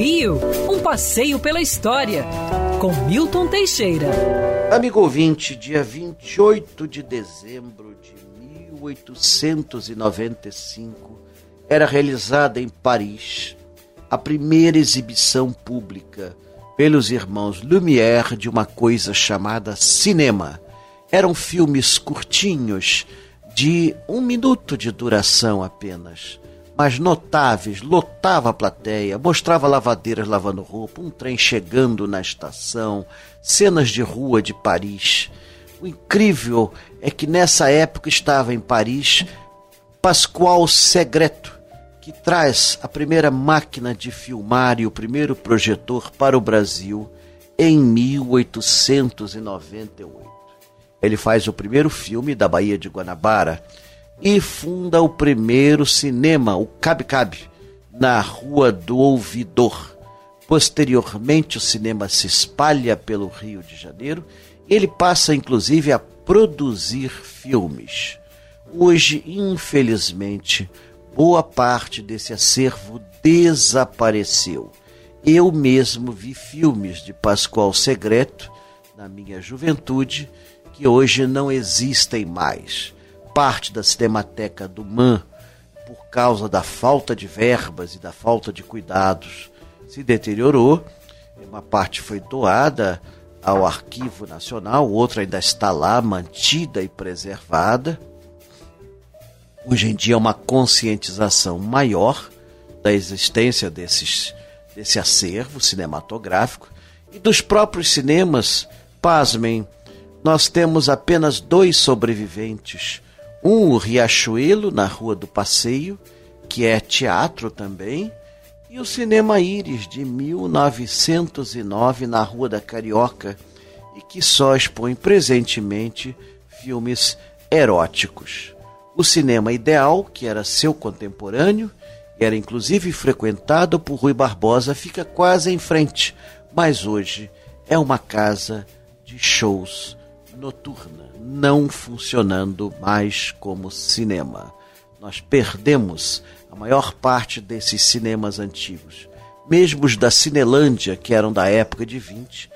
Rio, um passeio pela história, com Milton Teixeira. Amigo ouvinte, dia 28 de dezembro de 1895, era realizada em Paris a primeira exibição pública pelos irmãos Lumière de uma coisa chamada cinema. Eram filmes curtinhos, de um minuto de duração apenas mas notáveis, lotava a plateia, mostrava lavadeiras lavando roupa, um trem chegando na estação, cenas de rua de Paris. O incrível é que nessa época estava em Paris Pascoal Segreto, que traz a primeira máquina de filmar e o primeiro projetor para o Brasil em 1898. Ele faz o primeiro filme da Baía de Guanabara e funda o primeiro cinema, o Cabe Cabe, na Rua do Ouvidor. Posteriormente, o cinema se espalha pelo Rio de Janeiro ele passa inclusive a produzir filmes. Hoje, infelizmente, boa parte desse acervo desapareceu. Eu mesmo vi filmes de Pascoal Segreto na minha juventude que hoje não existem mais parte da Cinemateca do MAN, por causa da falta de verbas e da falta de cuidados, se deteriorou. Uma parte foi doada ao Arquivo Nacional, outra ainda está lá, mantida e preservada. Hoje em dia, uma conscientização maior da existência desses, desse acervo cinematográfico e dos próprios cinemas. Pasmem, nós temos apenas dois sobreviventes um, o Riachuelo, na Rua do Passeio, que é teatro também, e o Cinema Íris, de 1909, na Rua da Carioca, e que só expõe presentemente filmes eróticos. O Cinema Ideal, que era seu contemporâneo, era inclusive frequentado por Rui Barbosa, fica quase em frente, mas hoje é uma casa de shows noturna, não funcionando mais como cinema. Nós perdemos a maior parte desses cinemas antigos. Mesmo os da Cinelândia, que eram da época de 20,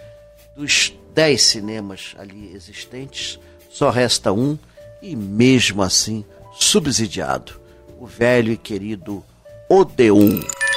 dos 10 cinemas ali existentes, só resta um e mesmo assim subsidiado. O velho e querido Odeon.